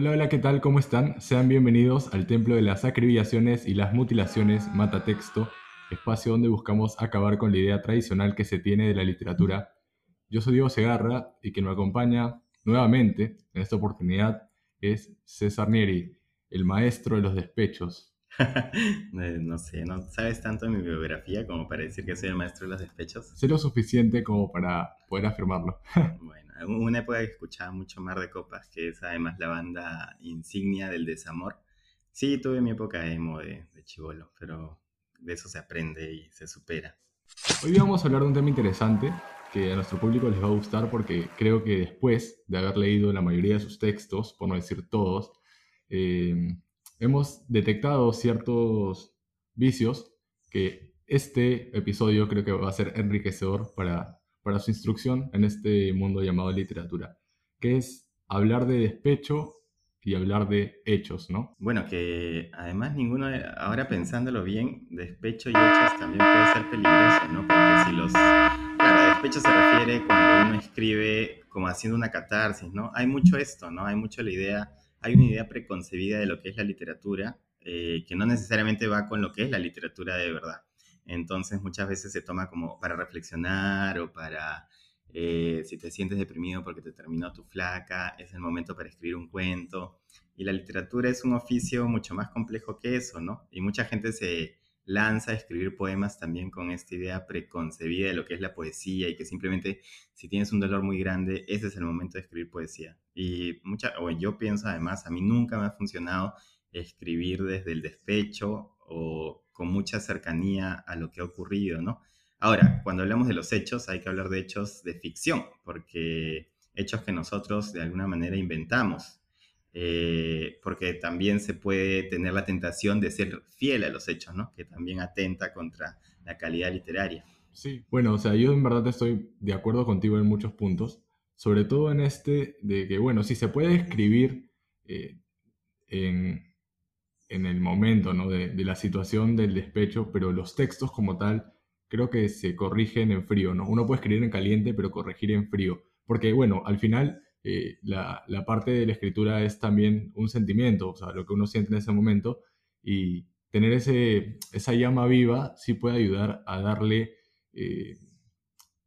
Hola, hola, ¿qué tal? ¿Cómo están? Sean bienvenidos al Templo de las Acribillaciones y las Mutilaciones Matatexto, espacio donde buscamos acabar con la idea tradicional que se tiene de la literatura. Yo soy Diego Segarra y quien me acompaña nuevamente en esta oportunidad es César Nieri, el maestro de los despechos. Eh, no sé, no sabes tanto de mi biografía como para decir que soy el maestro de los despechos. Sé lo suficiente como para poder afirmarlo. bueno, una época que escuchaba mucho Mar de Copas, que es además la banda insignia del desamor. Sí, tuve mi época emo de, de chivolo, pero de eso se aprende y se supera. Hoy vamos a hablar de un tema interesante que a nuestro público les va a gustar porque creo que después de haber leído la mayoría de sus textos, por no decir todos, eh, hemos detectado ciertos vicios que este episodio creo que va a ser enriquecedor para, para su instrucción en este mundo llamado literatura, que es hablar de despecho y hablar de hechos, ¿no? Bueno, que además ninguno, ahora pensándolo bien, despecho y hechos también puede ser peligroso, ¿no? Porque si los... Claro, despecho se refiere cuando uno escribe como haciendo una catarsis, ¿no? Hay mucho esto, ¿no? Hay mucho la idea hay una idea preconcebida de lo que es la literatura, eh, que no necesariamente va con lo que es la literatura de verdad. Entonces muchas veces se toma como para reflexionar o para, eh, si te sientes deprimido porque te terminó tu flaca, es el momento para escribir un cuento. Y la literatura es un oficio mucho más complejo que eso, ¿no? Y mucha gente se, lanza a escribir poemas también con esta idea preconcebida de lo que es la poesía y que simplemente si tienes un dolor muy grande, ese es el momento de escribir poesía. Y mucha, o yo pienso además, a mí nunca me ha funcionado escribir desde el despecho o con mucha cercanía a lo que ha ocurrido, ¿no? Ahora, cuando hablamos de los hechos, hay que hablar de hechos de ficción, porque hechos que nosotros de alguna manera inventamos. Eh, porque también se puede tener la tentación de ser fiel a los hechos, ¿no? Que también atenta contra la calidad literaria. Sí, bueno, o sea, yo en verdad estoy de acuerdo contigo en muchos puntos, sobre todo en este de que, bueno, si se puede escribir eh, en, en, el momento, ¿no? De, de, la situación del despecho, pero los textos como tal creo que se corrigen en frío, ¿no? Uno puede escribir en caliente, pero corregir en frío, porque, bueno, al final eh, la, parte de la escritura es también un sentimiento, o sea, lo que uno siente en ese momento y tener ese, esa llama viva sí puede ayudar a darle eh,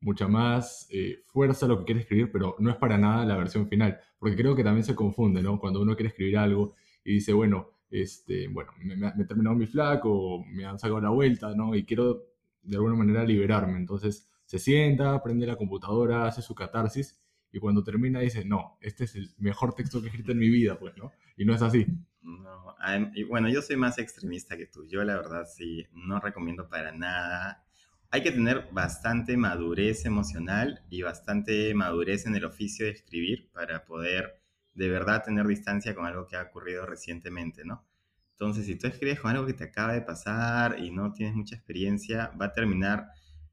mucha más eh, fuerza a lo que quiere escribir, pero no es para nada la versión final, porque creo que también se confunde, ¿no? Cuando uno quiere escribir algo y dice, bueno, este, bueno, me, me, he terminado mi flaco, me han sacado la vuelta, ¿no? Y quiero de alguna manera liberarme, entonces se sienta, prende la computadora, hace su catarsis y cuando termina dice, no, este es el mejor texto que he escrito en mi vida, pues, ¿no? Y no es así. No, y bueno, yo soy más extremista que tú. Yo la verdad sí, no recomiendo para nada. Hay que tener bastante madurez emocional y bastante madurez en el oficio de escribir para poder de verdad tener distancia con algo que ha ocurrido recientemente, ¿no? Entonces, si tú escribes con algo que te acaba de pasar y no tienes mucha experiencia, va a terminar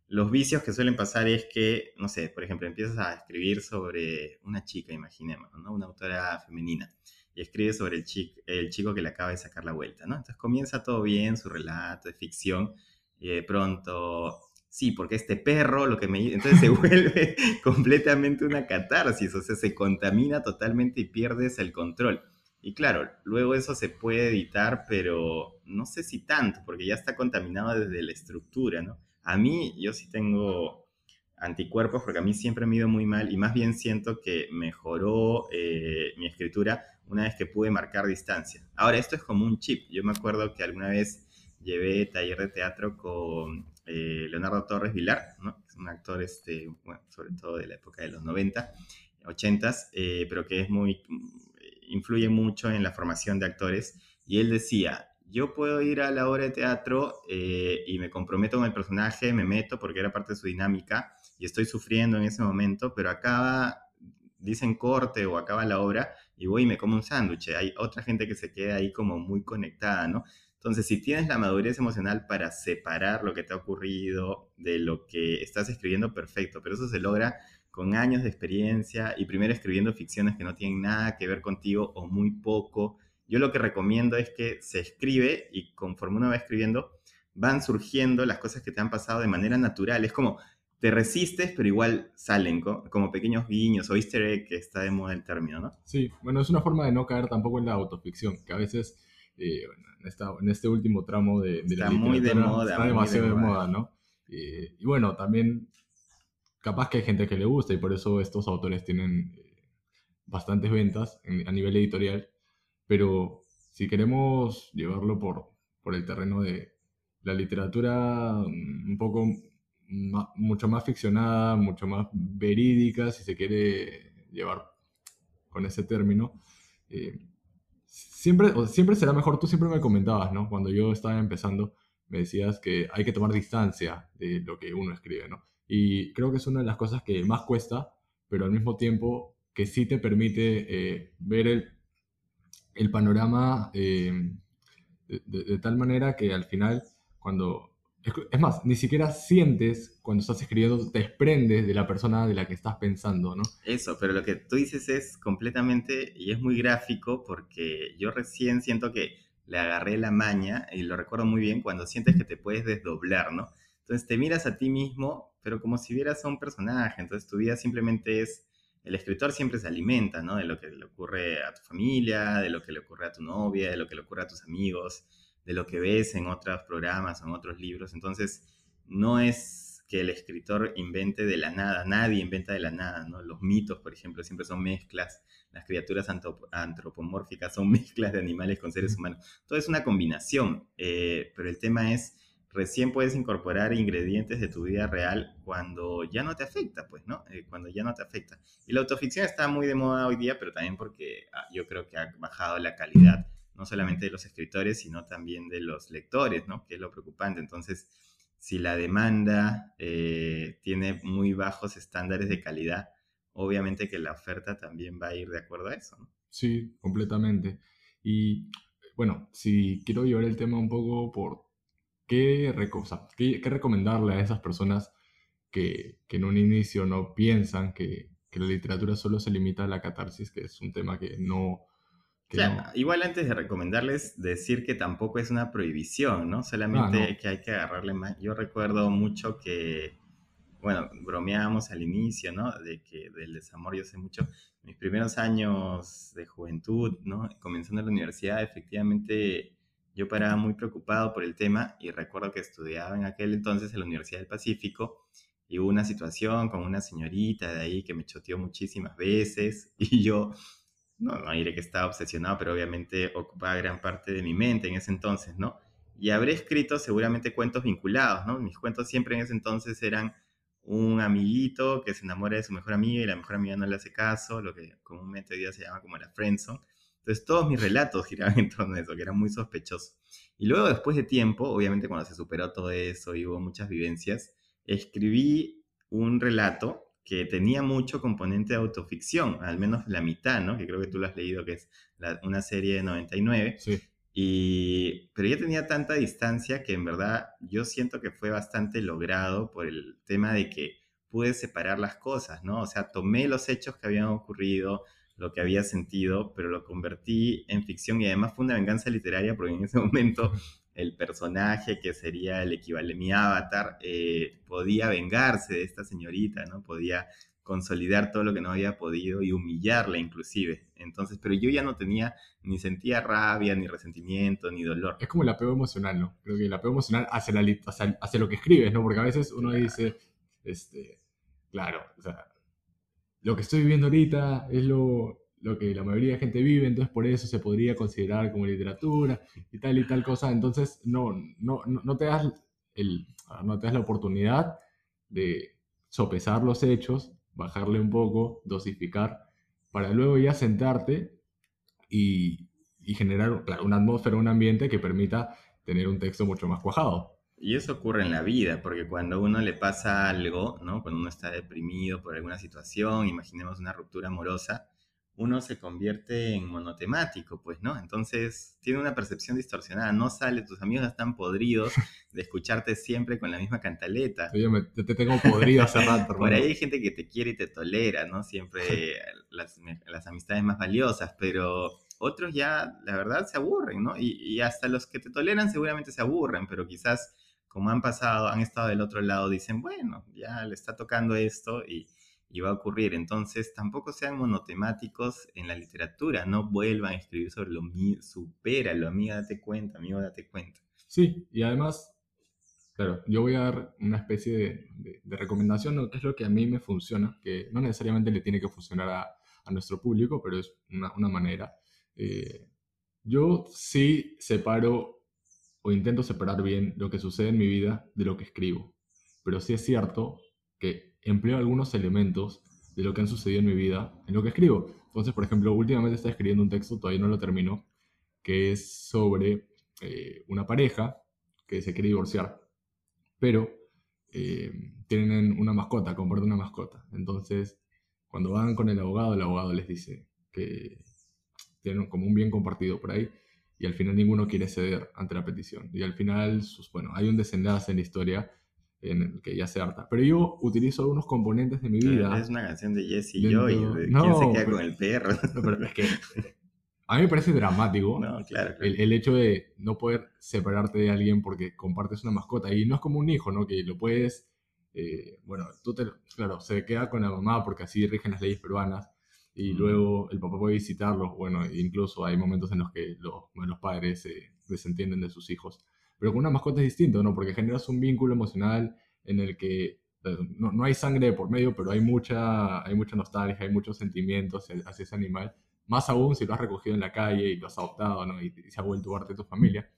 los vicios que suelen pasar es que, no sé, por ejemplo, empiezas a escribir sobre una chica, imaginemos, ¿no? Una autora femenina, y escribe sobre el, chico, el chico que le acaba de sacar la vuelta, ¿no? Entonces comienza todo bien, su relato de ficción, y de pronto, sí, porque este perro lo que me... Entonces se vuelve completamente una catarsis, o sea, se contamina totalmente y pierdes el control. Y claro, luego eso se puede editar, pero no sé si tanto, porque ya está contaminado desde la estructura, ¿no? A mí, yo sí tengo anticuerpos porque a mí siempre me ha ido muy mal y más bien siento que mejoró eh, mi escritura una vez que pude marcar distancia. Ahora, esto es como un chip. Yo me acuerdo que alguna vez llevé taller de teatro con eh, Leonardo Torres Vilar, ¿no? es un actor, este, sobre todo de la época de los 90, 80, eh, pero que es muy, influye mucho en la formación de actores. Y él decía, yo puedo ir a la obra de teatro eh, y me comprometo con el personaje, me meto porque era parte de su dinámica y estoy sufriendo en ese momento, pero acaba, dicen corte o acaba la obra y voy y me como un sándwich. Hay otra gente que se queda ahí como muy conectada, ¿no? Entonces, si tienes la madurez emocional para separar lo que te ha ocurrido de lo que estás escribiendo, perfecto, pero eso se logra con años de experiencia y primero escribiendo ficciones que no tienen nada que ver contigo o muy poco yo lo que recomiendo es que se escribe y conforme uno va escribiendo, van surgiendo las cosas que te han pasado de manera natural. Es como te resistes, pero igual salen como pequeños guiños o easter egg, que está de moda el término, ¿no? Sí, bueno, es una forma de no caer tampoco en la autoficción, que a veces eh, en, este último tramo de, de está muy de moda, está demasiado de moda, ¿no? Eh, y bueno, también capaz que hay gente que le gusta y por eso estos autores tienen eh, bastantes ventas a nivel editorial, pero si queremos llevarlo por, por el terreno de la literatura mm, un poco mucho más ficcionada, mucho más verídica, si se quiere llevar con ese término. Eh, siempre, siempre será mejor, tú siempre me comentabas, ¿no? Cuando yo estaba empezando, me decías que hay que tomar distancia de lo que uno escribe, ¿no? Y creo que es una de las cosas que más cuesta, pero al mismo tiempo que sí te permite eh, ver el, el panorama eh, de, tal manera que al final, cuando es más, ni siquiera sientes cuando estás escribiendo, te desprendes de la persona de la que estás pensando, ¿no? Eso, pero lo que tú dices es completamente, y es muy gráfico, porque yo recién siento que le agarré la maña, y lo recuerdo muy bien, cuando sientes que te puedes desdoblar, ¿no? Entonces te miras a ti mismo, pero como si vieras a un personaje, entonces tu vida simplemente es, el escritor siempre se alimenta, ¿no? De lo que le ocurre a tu familia, de lo que le ocurre a tu novia, de lo que le ocurre a tus amigos, de lo que ves en otros programas o en otros libros. Entonces, no es que el escritor invente de la nada, nadie inventa de la nada, ¿no? Los mitos, por ejemplo, siempre son mezclas, las criaturas antropomórficas son mezclas de animales con seres humanos. Todo es una combinación, eh, pero el tema es, recién puedes incorporar ingredientes de tu vida real cuando ya no te afecta, pues, ¿no? Eh, cuando ya no te afecta. Y la autoficción está muy de moda hoy día, pero también porque ah, yo creo que ha bajado la calidad no solamente de los escritores, sino también de los lectores, ¿no? Que es lo preocupante. Entonces, si la demanda eh, tiene muy bajos estándares de calidad, obviamente que la oferta también va a ir de acuerdo a eso. Sí, completamente. Y bueno, si quiero llevar el tema un poco por qué, recomendarle a esas personas que, que, en un inicio no piensan que la literatura solo se limita a la catarsis, que es un tema que no, igual antes de recomendarles, decir que tampoco es una prohibición, ¿no? Solamente ah, que hay que agarrarle más. Yo recuerdo mucho que, bueno, bromeábamos al inicio, ¿no? De que del desamor yo sé mucho. Mis primeros años de juventud, ¿no? Comenzando la universidad, efectivamente yo paraba muy preocupado por el tema y recuerdo que estudiaba en aquel entonces en la Universidad del Pacífico y hubo una situación con una señorita de ahí que me choteó muchísimas veces y yo no, no diré que estaba obsesionado, pero obviamente ocupaba gran parte de mi mente en ese entonces, ¿no? Y habré escrito seguramente cuentos vinculados, ¿no? Mis cuentos siempre en ese entonces eran un amiguito que se enamora de su mejor amiga y la mejor amiga no le hace caso, lo que comúnmente hoy día se llama como la friendzone. Entonces todos mis relatos giraban en torno a eso, que era muy sospechoso. Y luego después de tiempo, obviamente cuando se superó todo eso y hubo muchas vivencias, escribí un relato que tenía mucho componente de autoficción, al menos la mitad, ¿no? Que creo que tú lo has leído, que es una serie de 99. Sí. Y, pero ya tenía tanta distancia que en verdad yo siento que fue bastante logrado por el tema de que pude separar las cosas, ¿no? O sea, tomé los hechos que habían ocurrido, lo que había sentido, pero lo convertí en ficción y además fue una venganza literaria porque en ese momento el personaje que sería el equivalente, mi avatar, eh, podía vengarse de esta señorita, ¿no? Podía consolidar todo lo que no había podido y humillarla inclusive. Entonces, pero yo ya no tenía, ni sentía rabia, ni resentimiento, ni dolor. Es como el apego emocional, ¿no? Creo que el apego emocional hacia, la, hacia, lo que escribes, ¿no? Porque a veces uno dice, este, claro, o sea, lo que estoy viviendo ahorita es lo, lo que la mayoría de gente vive, entonces por eso se podría considerar como literatura y tal y tal cosa. Entonces no, no, no, te, das el, no te das la oportunidad de sopesar los hechos, bajarle un poco, dosificar, para luego ya sentarte y, y generar una atmósfera, un ambiente que permita tener un texto mucho más cuajado. Y eso ocurre en la vida, porque cuando uno le pasa algo, ¿no? Cuando uno está deprimido por alguna situación, imaginemos una ruptura amorosa, uno se convierte en monotemático, pues, ¿no? Entonces tiene una percepción distorsionada, no sale, tus amigos están podridos de escucharte siempre con la misma cantaleta. Yo te tengo podrido hace rato. Por ahí hay gente que te quiere y te tolera, ¿no? Siempre las, las amistades más valiosas, pero otros ya, la verdad, se aburren, ¿no? Y, y, hasta los que te toleran seguramente se aburren, pero quizás como han pasado, han estado del otro lado, dicen, bueno, ya le está tocando esto y, y va a ocurrir. Entonces, tampoco sean monotemáticos en la literatura, no vuelvan a escribir sobre lo mío, supéralo, amiga, date cuenta, amigo, date cuenta. Sí, y además, claro, yo voy a dar una especie de, recomendación, que es lo que a mí me funciona, que no necesariamente le tiene que funcionar a, a nuestro público, pero es una, una manera. Eh, yo sí separo o intento separar bien lo que sucede en mi vida de lo que escribo, pero sí es cierto que empleo algunos elementos de lo que han sucedido en mi vida en lo que escribo. Entonces, por ejemplo, últimamente estoy escribiendo un texto, todavía no lo termino, que es sobre eh, una pareja que se quiere divorciar, pero eh, tienen una mascota, comparten una mascota. Entonces, cuando van con el abogado, el abogado les dice que tienen como un bien compartido por ahí y al final ninguno quiere ceder ante la petición. Y al final, bueno, hay un desenlace en la historia en el que ya se harta. Pero yo utilizo algunos componentes de mi vida. Es una canción de Jesse Joy, ¿quién se queda con el perro? pero es que a mí me parece dramático El, hecho de no poder separarte de alguien porque compartes una mascota. Y no es como un hijo, ¿no? Que lo puedes, eh, bueno, tú te, claro, se queda con la mamá porque así rigen las leyes peruanas. Y luego el papá puede visitarlos. Bueno, incluso hay momentos en los que los, los padres se desentienden de sus hijos. Pero con una mascota es distinto, ¿no? Porque generas un vínculo emocional en el que eh, no, no, hay sangre por medio, pero hay mucha, hay mucha nostalgia, hay muchos sentimientos hacia ese animal más aún si lo has recogido en la calle y lo has adoptado, ¿no? Y, se ha vuelto parte de tu familia.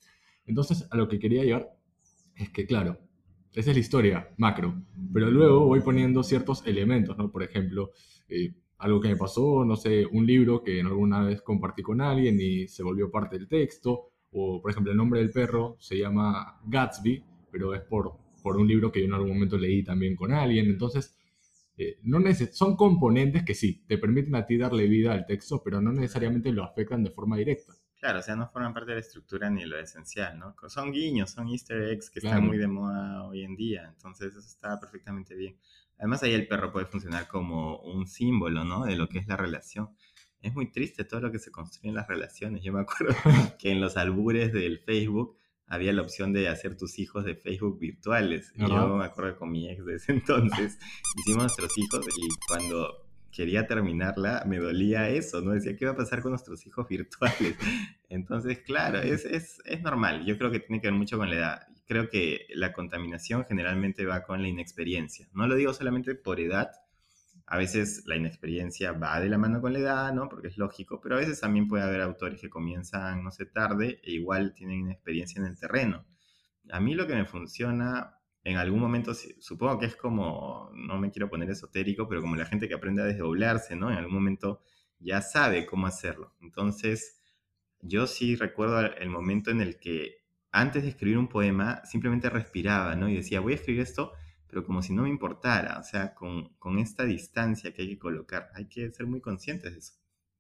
Entonces, a lo que quería llegar es que, claro, esa es la historia macro, pero luego voy poniendo ciertos elementos, ¿no? Por ejemplo, eh, algo que me pasó, no sé, un libro que alguna vez compartí con alguien y se volvió parte del texto, o por ejemplo el nombre del perro se llama Gatsby, pero es por, por un libro que yo en algún momento leí también con alguien, entonces eh, no son componentes que sí, te permiten a ti darle vida al texto, pero no necesariamente lo afectan de forma directa. Claro, o sea, no forman parte de la estructura ni lo esencial, ¿no? Son guiños, son easter eggs que están muy de moda hoy en día, entonces eso está perfectamente bien. Además ahí el perro puede funcionar como un símbolo, ¿no? De lo que es la relación. Es muy triste todo lo que se construye en las relaciones. Yo me acuerdo que en los albures del Facebook había la opción de hacer tus hijos de Facebook virtuales. Yo me acuerdo con mi ex de ese entonces, hicimos nuestros hijos y cuando quería terminarla me dolía eso, ¿no? Decía, ¿qué va a pasar con nuestros hijos virtuales? Entonces, claro, es, es, es normal. Yo creo que tiene que ver mucho con la edad. Creo que la contaminación generalmente va con la inexperiencia. No lo digo solamente por edad, a veces la inexperiencia va de la mano con la edad, ¿no? Porque es lógico, pero a veces también puede haber autores que comienzan, no sé, tarde e igual tienen inexperiencia en el terreno. A mí lo que me funciona en algún momento, supongo que es como, no me quiero poner esotérico, pero como la gente que aprende a desdoblarse, ¿no? En algún momento ya sabe cómo hacerlo. Entonces, yo sí recuerdo el momento en el que antes de escribir un poema simplemente respiraba, ¿no? Y decía, voy a escribir esto pero como si no me importara, o sea, con, con, esta distancia que hay que colocar, hay que ser muy conscientes de eso.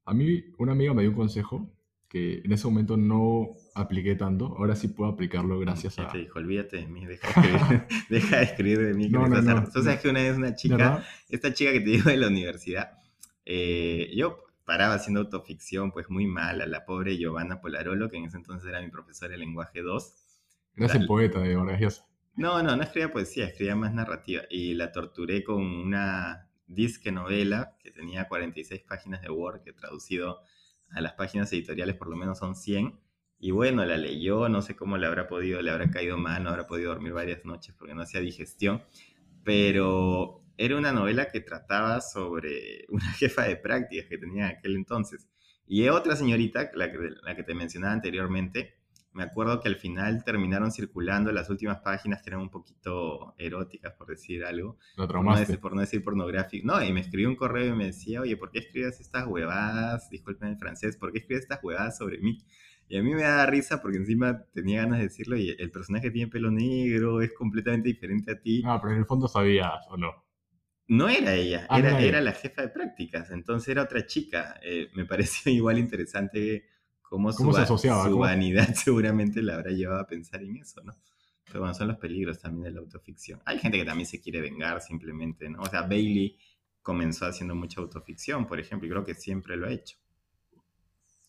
A mí, una amiga me dio un consejo que en ese momento no apliqué tanto, ahora sí puedo aplicarlo gracias a... Te dijo, olvídate de mí, deja de escribir, deja de, escribir de mí. No, no, no, Tú sabes que una vez una chica, esta chica que te digo de la universidad, eh, yo paraba haciendo autoficción, pues muy mala, la pobre Giovanna Polarolo, que en ese entonces era mi profesora de lenguaje 2. Gracias, poeta de Vargas no, no, no escribía poesía, escribía más narrativa. Y la torturé con una disque novela que tenía 46 páginas de Word, que traducido a las páginas editoriales por lo menos son 100. Y bueno, la leyó, no sé cómo le habrá podido, le habrá caído mal, no habrá podido dormir varias noches porque no hacía digestión. Pero era una novela que trataba sobre una jefa de prácticas que tenía en aquel entonces. Y otra señorita, la que, la que te mencionaba anteriormente, me acuerdo que al final terminaron circulando las últimas páginas que eran un poquito eróticas, por decir algo. Lo por, no decir, por no decir pornográfico. No, y me escribió un correo y me decía, oye, ¿por qué escribes estas huevadas? Disculpen en francés, ¿por qué escribes estas huevadas sobre mí? Y a mí me da risa porque encima tenía ganas de decirlo y el personaje tiene pelo negro, es completamente diferente a ti. Ah, pero en el fondo sabías, ¿o no? No era ella, ah, era, era la jefa de prácticas, entonces era otra chica. Eh, me pareció igual interesante cómo, su, se asociaba? Su vanidad seguramente la habrá llevado a pensar en eso, ¿no? Pero bueno, son los peligros también de la autoficción. Hay gente que también se quiere vengar simplemente, ¿no? O sea, Bailey comenzó haciendo mucha autoficción, por ejemplo, y creo que siempre lo ha hecho.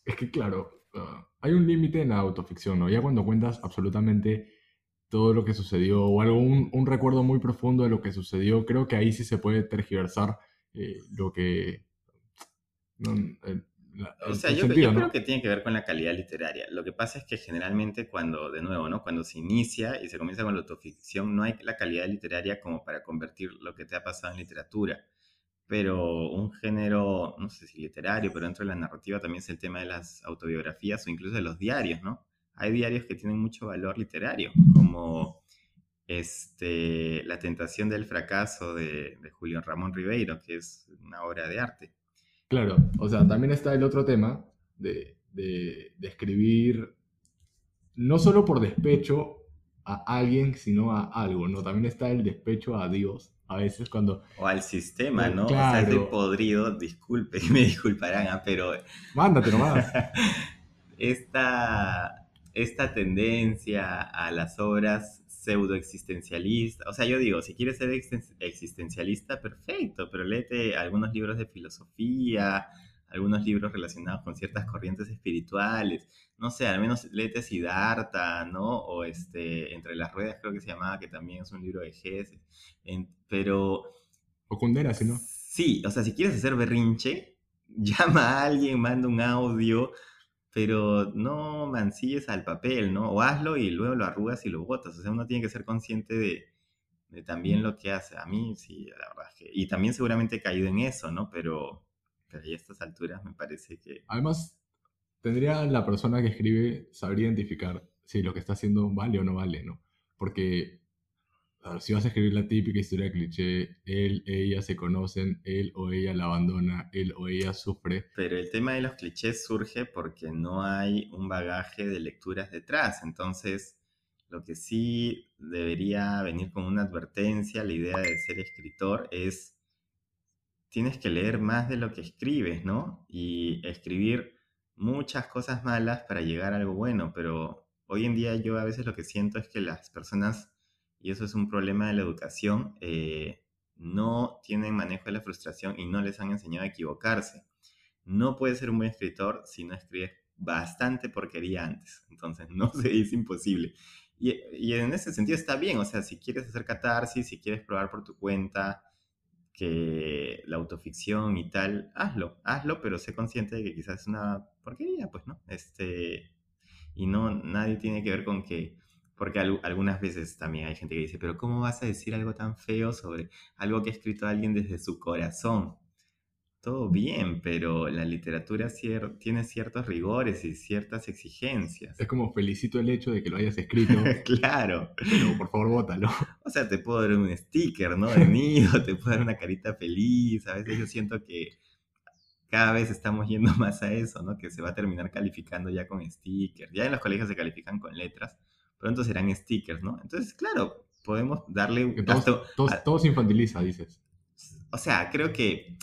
Es que, claro, ah, hay un límite en la autoficción, ¿no? Ya cuando cuentas absolutamente todo lo que sucedió o algo, un, recuerdo muy profundo de lo que sucedió, creo que ahí sí se puede tergiversar eh, lo que... o sea, yo, creo que tiene que ver con la calidad literaria. Lo que pasa es que generalmente cuando, de nuevo, ¿no? cuando se inicia y se comienza con la autoficción, no hay la calidad literaria como para convertir lo que te ha pasado en literatura. Pero un género, no sé si literario, pero dentro de la narrativa también es el tema de las autobiografías o incluso de los diarios, ¿no? hay diarios que tienen mucho valor literario, como este, La tentación del fracaso de, de Julio Ramón Ribeiro, que es una obra de arte. Claro, o sea, también está el otro tema de, de, escribir no solo por despecho a alguien, sino a algo, ¿no? También está el despecho a Dios. A veces cuando... O al sistema, ¿no? Claro. O sea, estoy podrido, disculpe, me disculparán, ¿ah? pero... Mándate nomás. Esta esta tendencia a las obras pseudo-existencialistas. O sea, yo digo, si quieres ser existencialista, perfecto, pero léete algunos libros de filosofía, algunos libros relacionados con ciertas corrientes espirituales. No sé, al menos léete Siddhartha, ¿no? O este, Entre las Ruedas creo que se llamaba, que también es un libro de Gese. pero... O Kundera, si no. Sí, o sea, si quieres hacer berrinche, llama a alguien, manda un audio, pero no mancilles al papel, ¿no? O hazlo y luego lo arrugas y lo botas. O sea, uno tiene que ser consciente de, también lo que hace. A mí, sí, la verdad es que... Y también seguramente he caído en eso, ¿no? Pero, pero a estas alturas me parece que... Además, tendría la persona que escribe saber identificar si lo que está haciendo vale o no vale, ¿no? Porque si vas a escribir la típica historia cliché, él, ella se conocen, él o ella la abandona, él o ella sufre. Pero el tema de los clichés surge porque no hay un bagaje de lecturas detrás. Entonces, lo que sí debería venir como una advertencia, la idea de ser escritor, es tienes que leer más de lo que escribes, ¿no? Y escribir muchas cosas malas para llegar a algo bueno, pero hoy en día yo a veces lo que siento es que las personas y eso es un problema de la educación, eh, no tienen manejo de la frustración y no les han enseñado a equivocarse. No puedes ser un buen escritor si no escribes bastante porquería antes. Entonces, no se es imposible. Y, y, en ese sentido está bien, o sea, si quieres hacer catarsis, si quieres probar por tu cuenta que la autoficción y tal, hazlo, hazlo, pero sé consciente de que quizás es una porquería, pues, ¿no? Este, y no, nadie tiene que ver con que porque algunas veces también hay gente que dice, pero ¿cómo vas a decir algo tan feo sobre algo que ha escrito alguien desde su corazón? Todo bien, pero la literatura tiene ciertos rigores y ciertas exigencias. Es como felicito el hecho de que lo hayas escrito. claro. Pero por favor, bótalo. O sea, te puedo dar un sticker, ¿no? De nido, te puedo dar una carita feliz. A veces yo siento que cada vez estamos yendo más a eso, ¿no? Que se va a terminar calificando ya con stickers. Ya en los colegios se califican con letras pronto serán stickers, ¿no? Entonces, claro, podemos darle un todo, se infantiliza, dices. O sea, creo que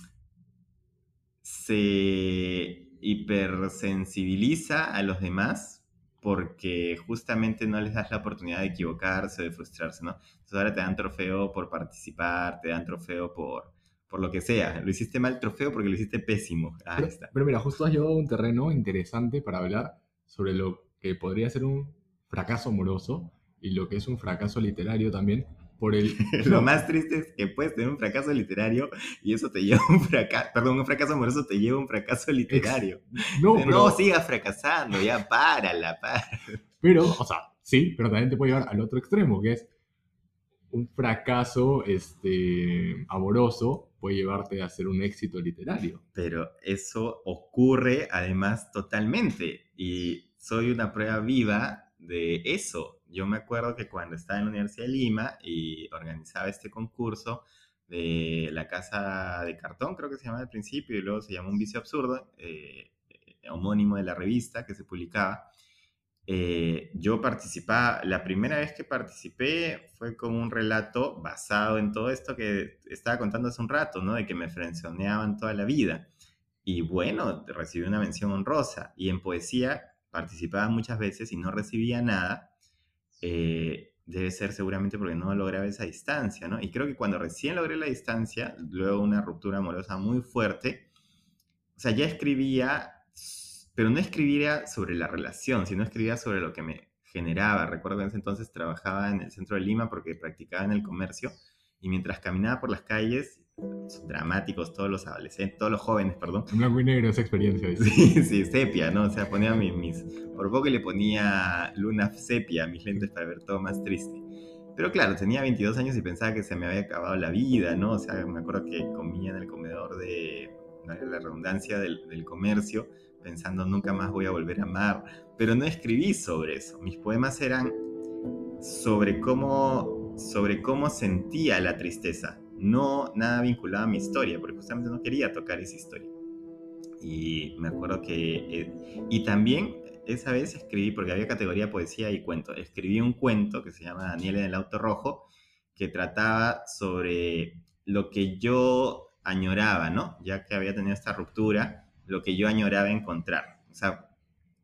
se hipersensibiliza a los demás porque justamente no les das la oportunidad de equivocarse, de frustrarse, ¿no? Entonces ahora te dan trofeo por participar, te dan trofeo por, por lo que sea. Lo hiciste mal trofeo porque lo hiciste pésimo. Ahí está. pero mira, justo has llevado un terreno interesante para hablar sobre lo que podría ser un fracaso amoroso y lo que es un fracaso literario también. Por el... lo más triste es que puedes tener un fracaso literario y eso te lleva a un fracaso, perdón, un fracaso amoroso te lleva a un fracaso literario. No, no sigas fracasando, ya párala, para. Pero, o sea, sí, pero también te puede llevar al otro extremo, que es un fracaso este, amoroso puede llevarte a ser un éxito literario. Pero eso ocurre además totalmente y soy una prueba viva de eso. Yo me acuerdo que cuando estaba en la Universidad de Lima y organizaba este concurso de la Casa de Cartón, creo que se llamaba al principio, y luego se llamó Un Vicio Absurdo, eh, homónimo de la revista que se publicaba. Eh, yo participaba, la primera vez que participé fue con un relato basado en todo esto que estaba contando hace un rato, ¿no? De que me frenzoneaban toda la vida. Y bueno, recibí una mención honrosa. Y en poesía participaba muchas veces y no recibía nada, eh, debe ser seguramente porque no lograba esa distancia, ¿no? Y creo que cuando recién logré la distancia, luego una ruptura amorosa muy fuerte, o sea, ya escribía, pero no escribía sobre la relación, sino escribía sobre lo que me generaba. Recuerdo que en ese entonces trabajaba en el centro de Lima porque practicaba en el comercio y mientras caminaba por las calles, dramáticos todos los adolescentes, todos los jóvenes, perdón. En blanco y negro esa experiencia. Sí, sí, sepia, ¿no? O sea, ponía mis, mis, por poco le ponía luna sepia a mis lentes para ver todo más triste. Pero claro, tenía 22 años y pensaba que se me había acabado la vida, ¿no? O sea, me acuerdo que comía en el comedor de la redundancia del, del comercio, pensando nunca más voy a volver a amar. Pero no escribí sobre eso. Mis poemas eran sobre cómo, sobre cómo sentía la tristeza, no nada vinculado a mi historia, porque justamente no quería tocar esa historia. Y me acuerdo que... Eh, y también esa vez escribí, porque había categoría poesía y cuento, escribí un cuento que se llama Daniel en el auto rojo, que trataba sobre lo que yo añoraba, ¿no? Ya que había tenido esta ruptura, lo que yo añoraba encontrar. O sea,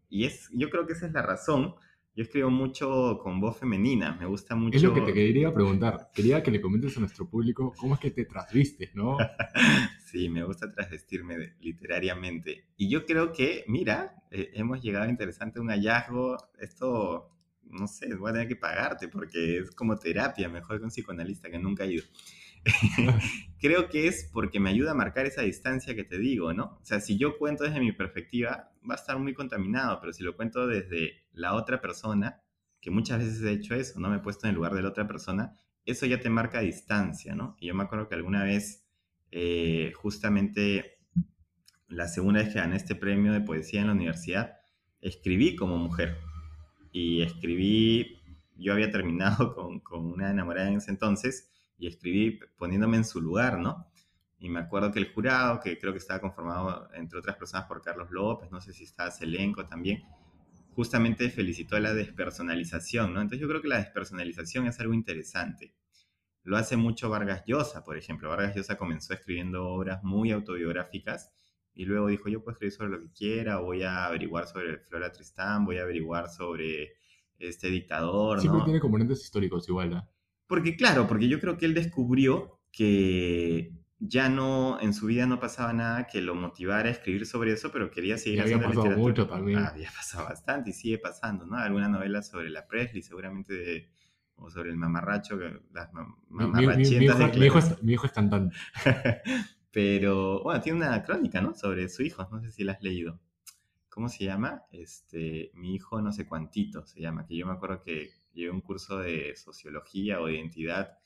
y es, yo creo que esa es la razón yo escribo mucho con voz femenina, me gusta mucho. Es lo que te quería preguntar. Quería que le comentes a nuestro público cómo es que te trasvistes, ¿no? sí, me gusta trasvestirme literariamente. Y yo creo que, mira, eh, hemos llegado a interesante un hallazgo. Esto, no sé, voy a tener que pagarte porque es como terapia, mejor que un psicoanalista que nunca ha ido. creo que es porque me ayuda a marcar esa distancia que te digo, ¿no? O sea, si yo cuento desde mi perspectiva, va a estar muy contaminado, pero si lo cuento desde la otra persona, que muchas veces he hecho eso, ¿no? Me he puesto en el lugar de la otra persona, eso ya te marca distancia, ¿no? Y yo me acuerdo que alguna vez, eh, justamente la segunda vez que gané este premio de poesía en la universidad, escribí como mujer. Y escribí, yo había terminado con, con una enamorada en ese entonces, y escribí poniéndome en su lugar, ¿no? Y me acuerdo que el jurado, que creo que estaba conformado, entre otras personas, por Carlos López, no sé si estaba Selenco también, justamente felicitó la despersonalización, ¿no? Entonces yo creo que la despersonalización es algo interesante. Lo hace mucho Vargas Llosa, por ejemplo. Vargas Llosa comenzó escribiendo obras muy autobiográficas y luego dijo, yo puedo escribir sobre lo que quiera, voy a averiguar sobre Flora Tristán, voy a averiguar sobre este dictador, Siempre tiene componentes históricos igual, ¿no? Porque claro, porque yo creo que él descubrió que ya no, en su vida no pasaba nada que lo motivara a escribir sobre eso, pero quería seguir haciendo había pasado mucho también. Ah, había pasado bastante y sigue pasando, ¿no? Alguna novela sobre la Presley, seguramente, o sobre el mamarracho, las mamarrachientas mi, mi, hijo, es, mi hijo es cantante. pero, bueno, tiene una crónica, ¿no? Sobre su hijo, no sé si la has leído. ¿Cómo se llama? Este, mi hijo no sé cuántito se llama, que yo me acuerdo que llevé un curso de sociología o de identidad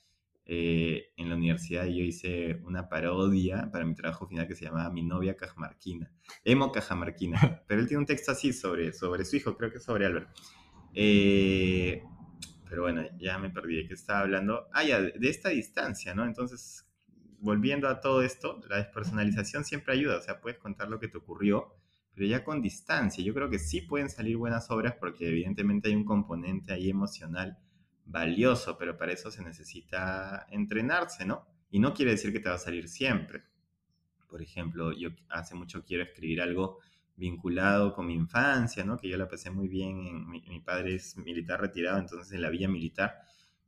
eh, en la universidad y yo hice una parodia para mi trabajo final que se llamaba Mi novia cajamarquina, Emo cajamarquina, pero él tiene un texto así sobre, sobre su hijo, creo que sobre Albert. Eh, pero bueno, ya me perdí de qué estaba hablando. Ah, ya, de esta distancia, ¿no? Entonces, volviendo a todo esto, la despersonalización siempre ayuda, o sea, puedes contar lo que te ocurrió, pero ya con distancia. Yo creo que sí pueden salir buenas obras porque evidentemente hay un componente ahí emocional valioso, pero para eso se necesita entrenarse, ¿no? Y no quiere decir que te va a salir siempre. Por ejemplo, yo hace mucho quiero escribir algo vinculado con mi infancia, ¿no? Que yo la pasé muy bien. mi, mi, padre es militar retirado, entonces en la villa militar,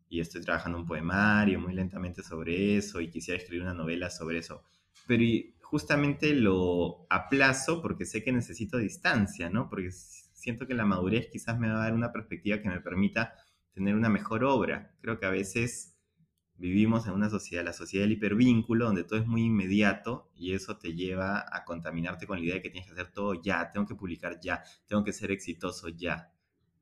y estoy trabajando un poemario muy lentamente sobre eso, y quisiera escribir una novela sobre eso. Pero justamente lo aplazo porque sé que necesito distancia, ¿no? Porque siento que la madurez quizás me va a dar una perspectiva que me permita tener una mejor obra. Creo que a veces vivimos en una sociedad, la sociedad del hipervínculo, donde todo es muy inmediato y eso te lleva a contaminarte con la idea de que tienes que hacer todo ya, tengo que publicar ya, tengo que ser exitoso ya.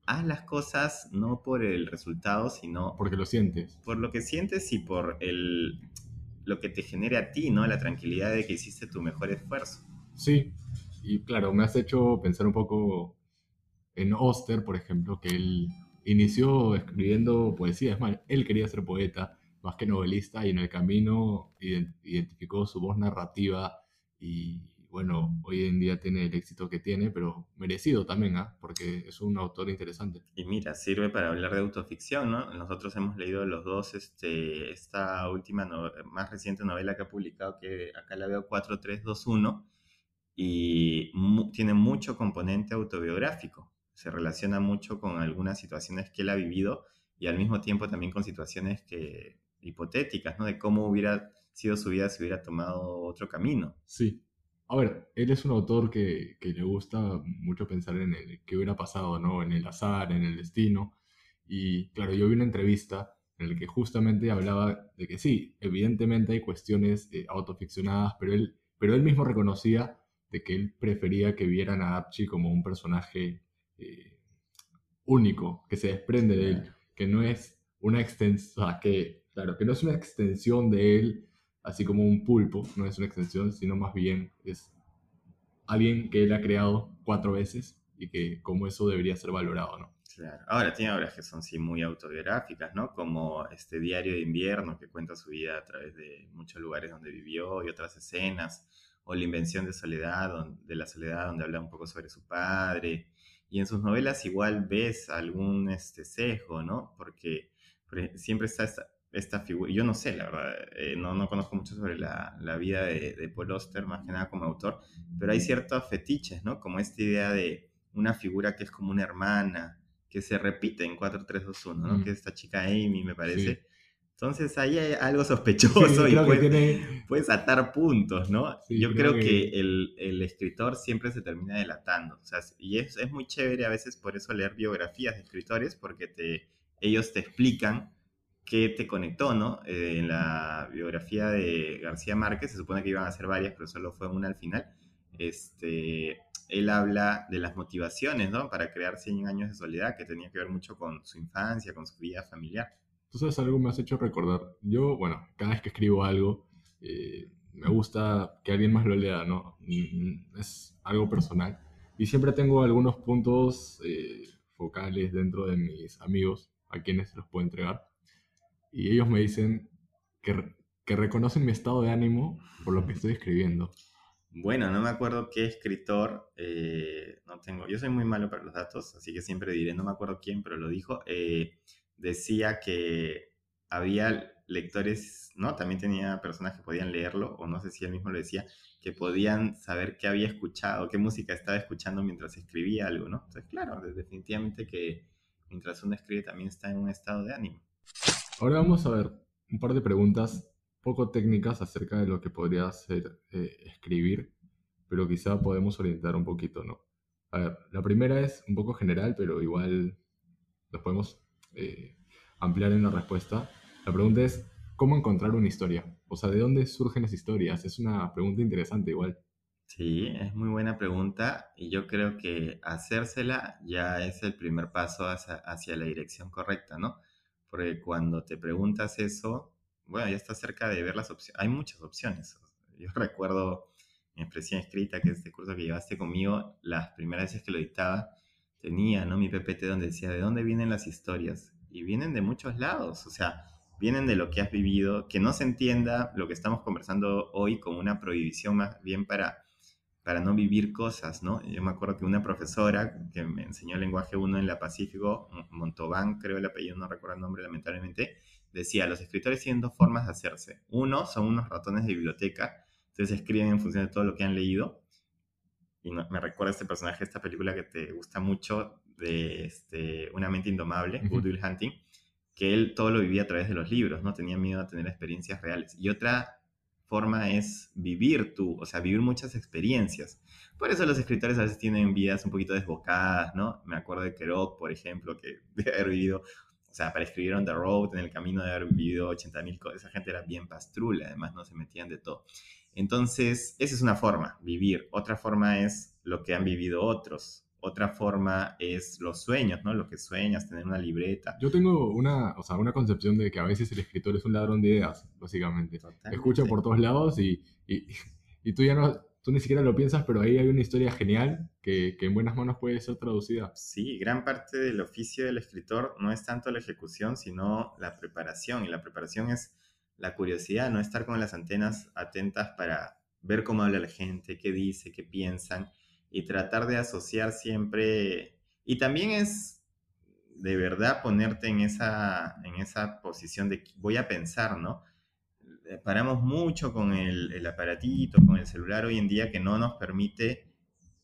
Haz las cosas no por el resultado, sino... Porque lo sientes. Por lo que sientes y por el, lo que te genere a ti, ¿no? La tranquilidad de que hiciste tu mejor esfuerzo. Sí, y claro, me has hecho pensar un poco en Oster, por ejemplo, que él inició escribiendo poesía, es más, él quería ser poeta más que novelista y en el camino identificó su voz narrativa y bueno, hoy en día tiene el éxito que tiene, pero merecido también, ¿ah? porque es un autor interesante. Y mira, sirve para hablar de autoficción, ¿no? Nosotros hemos leído los dos, este, esta última, más reciente novela que ha publicado, que acá la veo 4321, y tiene mucho componente autobiográfico. Se relaciona mucho con algunas situaciones que él ha vivido y al mismo tiempo también con situaciones que, hipotéticas, ¿no? De cómo hubiera sido su vida si hubiera tomado otro camino. Sí, a ver, él es un autor que, que, le gusta mucho pensar en el qué hubiera pasado, ¿no? En el azar, en el destino. Y claro, yo vi una entrevista en la que justamente hablaba de que sí, evidentemente hay cuestiones eh, autoficcionadas, pero él, pero él mismo reconocía de que él prefería que vieran a Archie como un personaje eh, único, que se desprende de él, que no es una que, claro, que no es una extensión de él así como un pulpo, no es una extensión, sino más bien es alguien que él ha creado cuatro veces y que como eso debería ser valorado, ¿no? Claro. Ahora tiene obras que son sí muy autobiográficas, ¿no? Como este Diario de Invierno que cuenta su vida a través de muchos lugares donde vivió y otras escenas, o La Invención de Soledad, de la Soledad, donde habla un poco sobre su padre. Y en sus novelas igual ves algún este, sesgo, ¿no? Porque, siempre está esta, esta figura, yo no sé, la verdad, eh, no, no conozco mucho sobre la, la vida de, de, Paul Oster, más que nada como autor, pero hay ciertos fetiches, ¿no? Como esta idea de una figura que es como una hermana, que se repite en 4321, ¿no? Mm. Que es esta chica Amy, me parece. Entonces ahí hay algo sospechoso y puedes, atar puntos, ¿no? Yo creo, que, el, el, escritor siempre se termina delatando. O sea, y es, es, muy chévere a veces por eso leer biografías de escritores, porque te, ellos te explican qué te conectó, ¿no? Eh, en la biografía de García Márquez, se supone que iban a ser varias, pero solo fue una al final. Este, él habla de las motivaciones, ¿no? Para crear 100 años de soledad, que tenía que ver mucho con su infancia, con su vida familiar. Tú sabes algo me has hecho recordar. Yo, bueno, cada vez que escribo algo, eh, me gusta que alguien más lo lea, ¿no? Mm, es algo personal. Y siempre tengo algunos puntos eh, focales dentro de mis amigos a quienes los puedo entregar y ellos me dicen que, reconocen mi estado de ánimo por lo que estoy escribiendo. Bueno, no me acuerdo qué escritor, eh, no tengo, yo soy muy malo para los datos, así que siempre diré, no me acuerdo quién, pero lo dijo, eh, decía que había lectores, ¿no? También tenía personas que podían leerlo, o no sé si él mismo lo decía, que podían saber qué había escuchado, qué música estaba escuchando mientras escribía algo, ¿no? Entonces, claro, definitivamente que mientras uno escribe también está en un estado de ánimo. Ahora vamos a ver un par de preguntas poco técnicas acerca de lo que podría ser eh, escribir, pero quizá podemos orientar un poquito, ¿no? A ver, la primera es un poco general, pero igual lo podemos eh, ampliar en la respuesta. La pregunta es, ¿cómo encontrar una historia? O sea, ¿de dónde surgen las historias? Es una pregunta interesante igual. Sí, es muy buena pregunta y yo creo que hacérsela ya es el primer paso hacia la dirección correcta, ¿no? Porque cuando te preguntas eso, bueno, ya estás cerca de ver las opciones. Hay muchas opciones. Yo recuerdo mi expresión escrita, que es este curso que llevaste conmigo, las primeras veces que lo dictaba, tenía, ¿no? Mi PPT donde decía, ¿de dónde vienen las historias? Y vienen de muchos lados, o sea, vienen de lo que has vivido, que no se entienda lo que estamos conversando hoy como una prohibición más bien para para no vivir cosas, ¿no? Yo me acuerdo que una profesora que me enseñó lenguaje 1 en la Pacífico, Montobán, creo el apellido, no recuerdo el nombre lamentablemente, decía, los escritores tienen dos formas de hacerse. Uno, son unos ratones de biblioteca, entonces escriben en función de todo lo que han leído. Y me recuerda este personaje, esta película que te gusta mucho, de este, Una mente indomable, Good Will Hunting, que él todo lo vivía a través de los libros, ¿no? Tenía miedo a tener experiencias reales. Y otra forma es vivir tú, o sea, vivir muchas experiencias. Por eso los escritores a veces tienen vidas un poquito desbocadas, ¿no? Me acuerdo de Kerouac, por ejemplo, que de haber vivido, o sea, para escribir on the road, en el camino de haber vivido 80.000 cosas, esa gente era bien pastrula, además no se metían de todo. Entonces, esa es una forma, vivir. Otra forma es lo que han vivido otros, otra forma es los sueños, ¿no? Lo que sueñas, tener una libreta. Yo tengo una, o sea, una concepción de que a veces el escritor es un ladrón de ideas, básicamente. Escucha por todos lados y, y, y, tú ya no, tú ni siquiera lo piensas, pero ahí hay una historia genial que, que, en buenas manos puede ser traducida. Sí, gran parte del oficio del escritor no es tanto la ejecución, sino la preparación. Y la preparación es la curiosidad, no estar con las antenas atentas para ver cómo habla la gente, qué dice, qué piensan y tratar de asociar siempre, y también es de verdad ponerte en esa, en esa posición de voy a pensar, ¿no? Eh, paramos mucho con el, el aparatito, con el celular hoy en día que no nos permite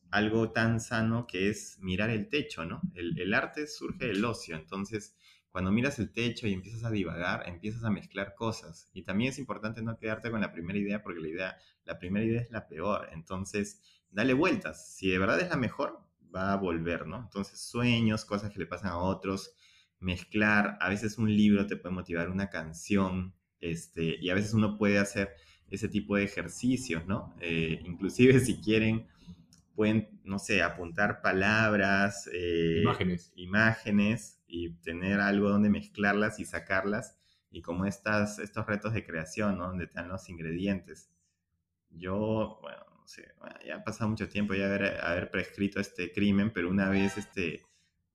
algo tan sano que es mirar el techo, ¿no? El, el arte surge del ocio, entonces cuando miras el techo y empiezas a divagar, empiezas a mezclar cosas. Y también es importante no quedarte con la primera idea porque la idea, la primera idea es la peor. Entonces, dale vueltas. Si de verdad es la mejor, va a volver, ¿no? Entonces, sueños, cosas que le pasan a otros, mezclar. A veces un libro te puede motivar una canción, este, y a veces uno puede hacer ese tipo de ejercicios, ¿no? Eh, inclusive si quieren pueden, no sé, apuntar palabras, eh, imágenes. imágenes y tener algo donde mezclarlas y sacarlas. Y como estas, estos retos de creación, ¿no? Donde dan los ingredientes. Yo, bueno, no sé, ya ha pasado mucho tiempo ya haber, haber prescrito este crimen, pero una vez este,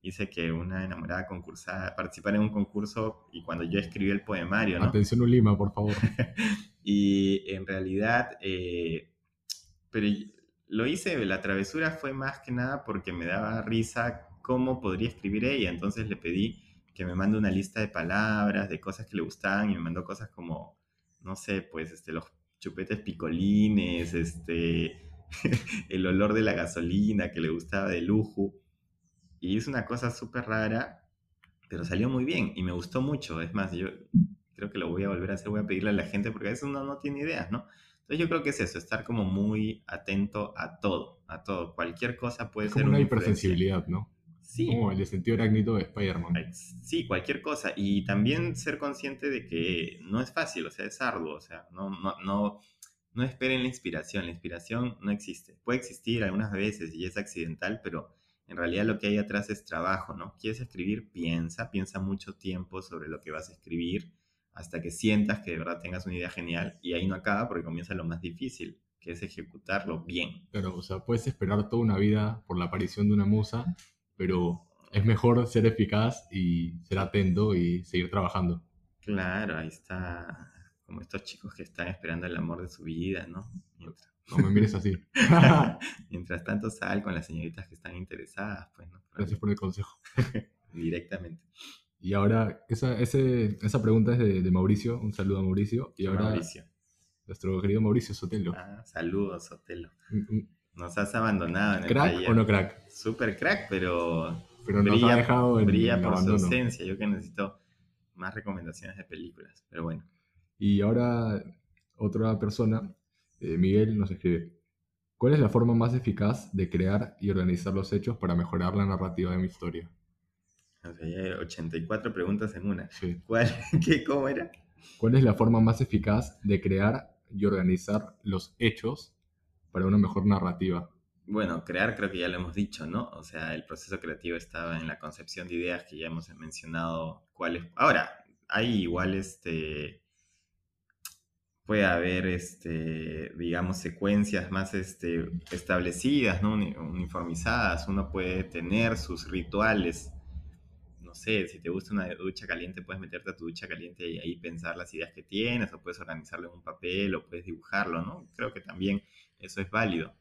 hice que una enamorada concursara, participara en un concurso y cuando yo escribí el poemario, ¿no? Atención Ulima, por favor. y en realidad, eh, pero lo hice, la travesura fue más que nada porque me daba risa cómo podría escribir ella. Entonces le pedí que me mande una lista de palabras, de cosas que le gustaban y me mandó cosas como, no sé, pues este, los chupetes picolines, este, el olor de la gasolina que le gustaba de lujo. Y hice una cosa súper rara, pero salió muy bien y me gustó mucho. Es más, yo creo que lo voy a volver a hacer, voy a pedirle a la gente porque a veces uno no tiene ideas, ¿no? Entonces yo creo que es eso, estar como muy atento a todo, a todo. Cualquier cosa puede ser una hipersensibilidad, ¿no? Sí. Como el sentido arácnido de Spider-Man. Sí, cualquier cosa. Y también ser consciente de que no es fácil, o sea, es arduo. O sea, no, no, no, no esperen la inspiración. La inspiración no existe. Puede existir algunas veces y es accidental, pero en realidad lo que hay atrás es trabajo, ¿no? ¿Quieres escribir? Piensa, piensa mucho tiempo sobre lo que vas a escribir hasta que sientas que de verdad tengas una idea genial y ahí no acaba porque comienza lo más difícil, que es ejecutarlo bien. Claro, o sea, puedes esperar toda una vida por la aparición de una musa, pero es mejor ser eficaz y ser atento y seguir trabajando. Claro, ahí está como estos chicos que están esperando el amor de su vida, ¿no? No me mires así. Mientras tanto sal con las señoritas que están interesadas, pues, ¿no? Gracias por el consejo. Directamente. Y ahora, esa, ese, esa pregunta es de, Mauricio. Un saludo a Mauricio. Y ahora, Mauricio. Nuestro querido Mauricio Sotelo. Ah, saludos, Sotelo. Nos has abandonado en ¿Crack el o no crack? Super crack, pero, pero nos brilla, ha dejado en brilla por su ausencia. Yo que necesito más recomendaciones de películas, pero bueno. Y ahora otra persona, eh, Miguel, nos escribe. ¿Cuál es la forma más eficaz de crear y organizar los hechos para mejorar la narrativa de mi historia? O sea, hay 84 preguntas en una. ¿Cuál, qué, ¿Cómo era? ¿Cuál es la forma más eficaz de crear y organizar los hechos para una mejor narrativa? Bueno, crear creo que ya lo hemos dicho, ¿no? O sea, el proceso creativo estaba en la concepción de ideas que ya hemos mencionado cuáles. Ahora, hay igual este puede haber este digamos secuencias más este establecidas, ¿no? uniformizadas, uno puede tener sus rituales no sé, si te gusta una ducha caliente, puedes meterte a tu ducha caliente y ahí pensar las ideas que tienes, o puedes organizarlo en un papel, o puedes dibujarlo, ¿no? Creo que también eso es válido.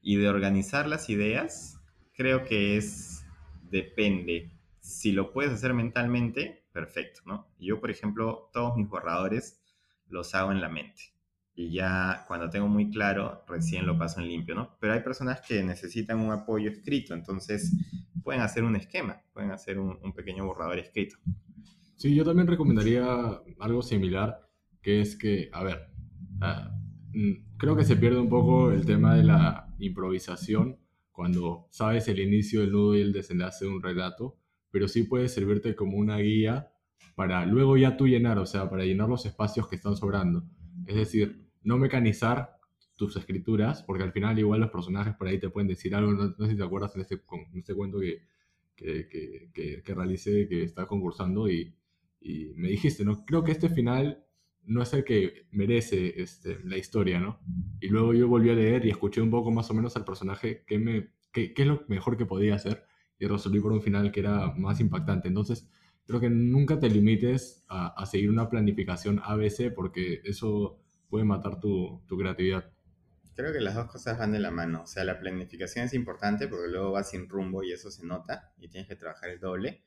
Y de organizar las ideas, creo que es, depende. Si lo puedes hacer mentalmente, perfecto, ¿no? Yo, por ejemplo, todos mis borradores los hago en la mente y ya cuando tengo muy claro, recién lo paso en limpio, ¿no? Pero hay personas que necesitan un apoyo escrito, entonces pueden hacer un esquema, pueden hacer un, pequeño borrador escrito. Sí, yo también recomendaría algo similar, que es que, a ver, ah, creo que se pierde un poco el tema de la improvisación cuando sabes el inicio, el nudo y el desenlace de un relato, pero sí puede servirte como una guía para luego ya tú llenar, o sea, para llenar los espacios que están sobrando. Es decir, no mecanizar tus escrituras, porque al final igual los personajes por ahí te pueden decir algo, no, sé si te acuerdas en este, en este cuento que, que, que, que, realicé, que está concursando y, y, me dijiste, ¿no? Creo que este final no es el que merece este, la historia, ¿no? Y luego yo volví a leer y escuché un poco más o menos al personaje qué, me, qué, es lo mejor que podía hacer y resolví por un final que era más impactante. Entonces, creo que nunca te limites a, a seguir una planificación ABC porque eso puede matar tu, tu, creatividad. Creo que las dos cosas van de la mano. O sea, la planificación es importante porque luego vas sin rumbo y eso se nota y tienes que trabajar el doble.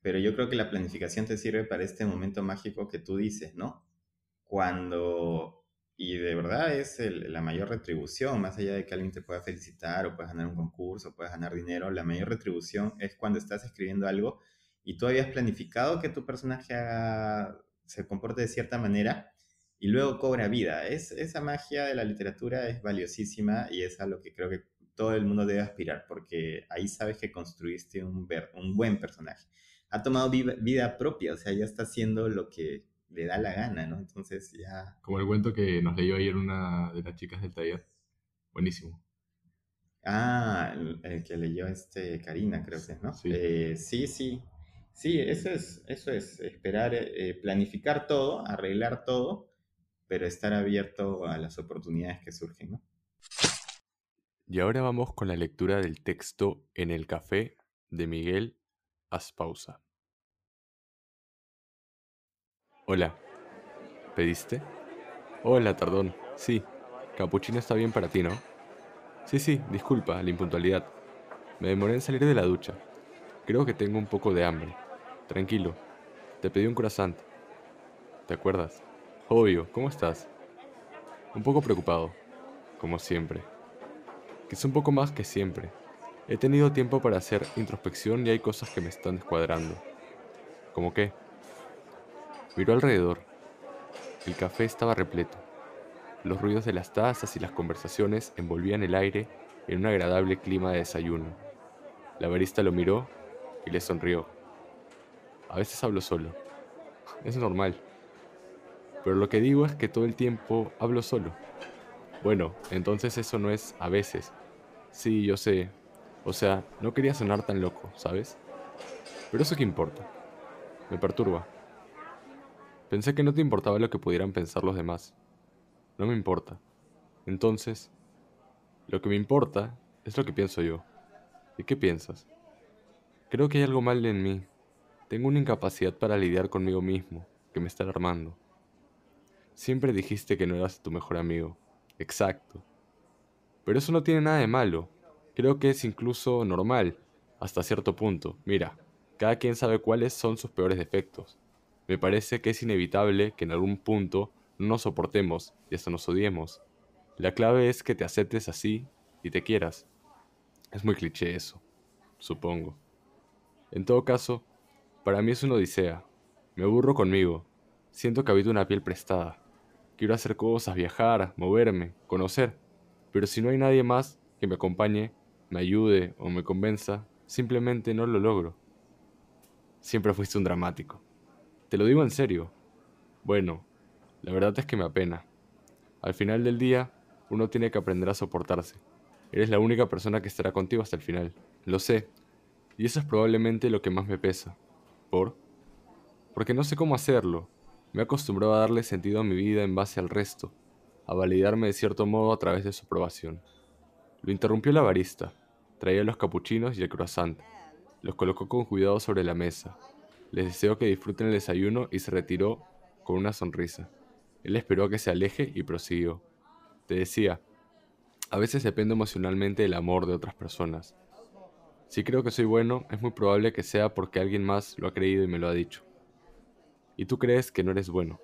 Pero yo creo que la planificación te sirve para este momento mágico que tú dices, ¿no? Cuando... Y de verdad es la mayor retribución, más allá de que alguien te pueda felicitar o puedas ganar un concurso, puedas ganar dinero, la mayor retribución es cuando estás escribiendo algo y tú habías planificado que tu personaje se comporte de cierta manera y luego cobra vida. Es, esa magia de la literatura es valiosísima y es a lo que creo que todo el mundo debe aspirar, porque ahí sabes que construiste un, un buen personaje. Ha tomado vida, propia, o sea, ya está haciendo lo que le da la gana, ¿no? Entonces ya... Como el cuento que nos leyó ayer una de las chicas del taller. Buenísimo. Ah, el, que leyó este Karina, creo que, ¿no? Sí, eh, sí, sí. Sí, eso es, eso es esperar, eh, planificar todo, arreglar todo, pero estar abierto a las oportunidades que surgen, ¿no? Y ahora vamos con la lectura del texto En el café de Miguel Aspausa. Hola, ¿pediste? Hola, tardón. Sí, capuchino está bien para ti, ¿no? Sí, sí, disculpa la impuntualidad. Me demoré en salir de la ducha. Creo que tengo un poco de hambre. Tranquilo, te pedí un croissant. ¿Te acuerdas? Obvio, ¿cómo estás? Un poco preocupado, como siempre. Quizá un poco más que siempre. He tenido tiempo para hacer introspección y hay cosas que me están descuadrando. ¿Cómo qué? Miró alrededor. El café estaba repleto. Los ruidos de las tazas y las conversaciones envolvían el aire en un agradable clima de desayuno. La barista lo miró y le sonrió. A veces hablo solo. Es normal. Pero lo que digo es que todo el tiempo hablo solo. Bueno, entonces eso no es a veces. Sí, yo sé. O sea, no quería sonar tan loco, ¿sabes? Pero eso qué importa. Me perturba. Pensé que no te importaba lo que pudieran pensar los demás. No me importa. Entonces, lo que me importa es lo que pienso yo. ¿Y qué piensas? Creo que hay algo mal en mí. Tengo una incapacidad para lidiar conmigo mismo, que me está alarmando. Siempre dijiste que no eras tu mejor amigo. Exacto. Pero eso no tiene nada de malo. Creo que es incluso normal, hasta cierto punto. Mira, cada quien sabe cuáles son sus peores defectos. Me parece que es inevitable que en algún punto no nos soportemos y hasta nos odiemos. La clave es que te aceptes así y te quieras. Es muy cliché eso, supongo. En todo caso, para mí es una odisea. Me aburro conmigo. Siento que habito una piel prestada. Quiero hacer cosas, viajar, moverme, conocer. Pero si no hay nadie más que me acompañe, me ayude o me convenza, simplemente no lo logro. Siempre fuiste un dramático. Te lo digo en serio. Bueno, la verdad es que me apena. Al final del día, uno tiene que aprender a soportarse. Eres la única persona que estará contigo hasta el final. Lo sé. Y eso es probablemente lo que más me pesa. ¿Por? Porque no sé cómo hacerlo. Me he acostumbrado a darle sentido a mi vida en base al resto, a validarme de cierto modo a través de su aprobación. Lo interrumpió la barista. Traía los capuchinos y el croissant. Los colocó con cuidado sobre la mesa. Les deseo que disfruten el desayuno y se retiró con una sonrisa. Él esperó a que se aleje y prosiguió. Te decía, a veces dependo emocionalmente del amor de otras personas. Si creo que soy bueno, es muy probable que sea porque alguien más lo ha creído y me lo ha dicho. Y tú crees que no eres bueno.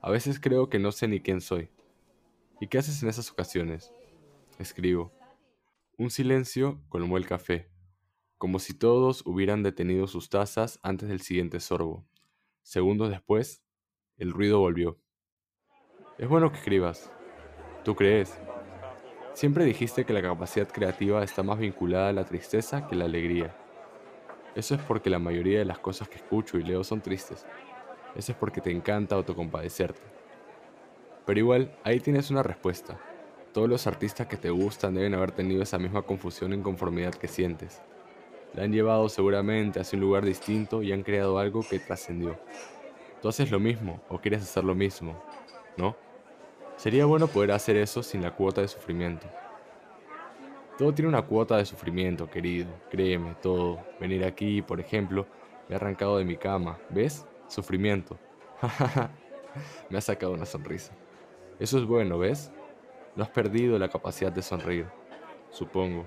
A veces creo que no sé ni quién soy. ¿Y qué haces en esas ocasiones? Escribo. Un silencio colmó el café, como si todos hubieran detenido sus tazas antes del siguiente sorbo. Segundos después, el ruido volvió. Es bueno que escribas. ¿Tú crees? Siempre dijiste que la capacidad creativa está más vinculada a la tristeza que a la alegría. Eso es porque la mayoría de las cosas que escucho y leo son tristes. Eso es porque te encanta autocompadecerte. Pero igual, ahí tienes una respuesta. Todos los artistas que te gustan deben haber tenido esa misma confusión e inconformidad que sientes. La han llevado seguramente hacia un lugar distinto y han creado algo que trascendió. Tú haces lo mismo o quieres hacer lo mismo, ¿no? Sería bueno poder hacer eso sin la cuota de sufrimiento. Todo tiene una cuota de sufrimiento, querido. Créeme, todo. Venir aquí, por ejemplo, me ha arrancado de mi cama. ¿Ves? Sufrimiento. me ha sacado una sonrisa. Eso es bueno, ¿ves? No has perdido la capacidad de sonreír. Supongo.